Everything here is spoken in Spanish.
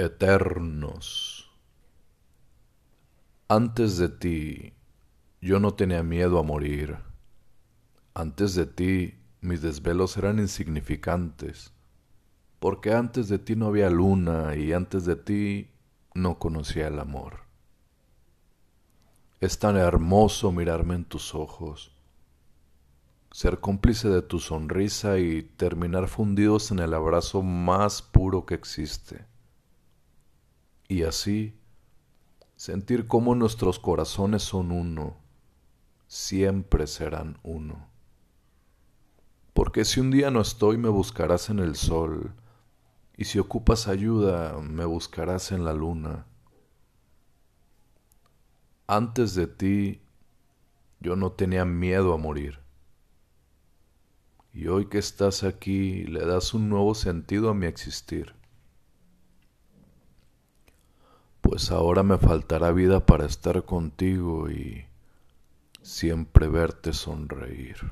eternos. Antes de ti yo no tenía miedo a morir. Antes de ti mis desvelos eran insignificantes, porque antes de ti no había luna y antes de ti no conocía el amor. Es tan hermoso mirarme en tus ojos, ser cómplice de tu sonrisa y terminar fundidos en el abrazo más puro que existe y así sentir cómo nuestros corazones son uno, siempre serán uno. Porque si un día no estoy me buscarás en el sol, y si ocupas ayuda me buscarás en la luna. Antes de ti yo no tenía miedo a morir. Y hoy que estás aquí le das un nuevo sentido a mi existir pues ahora me faltará vida para estar contigo y siempre verte sonreír.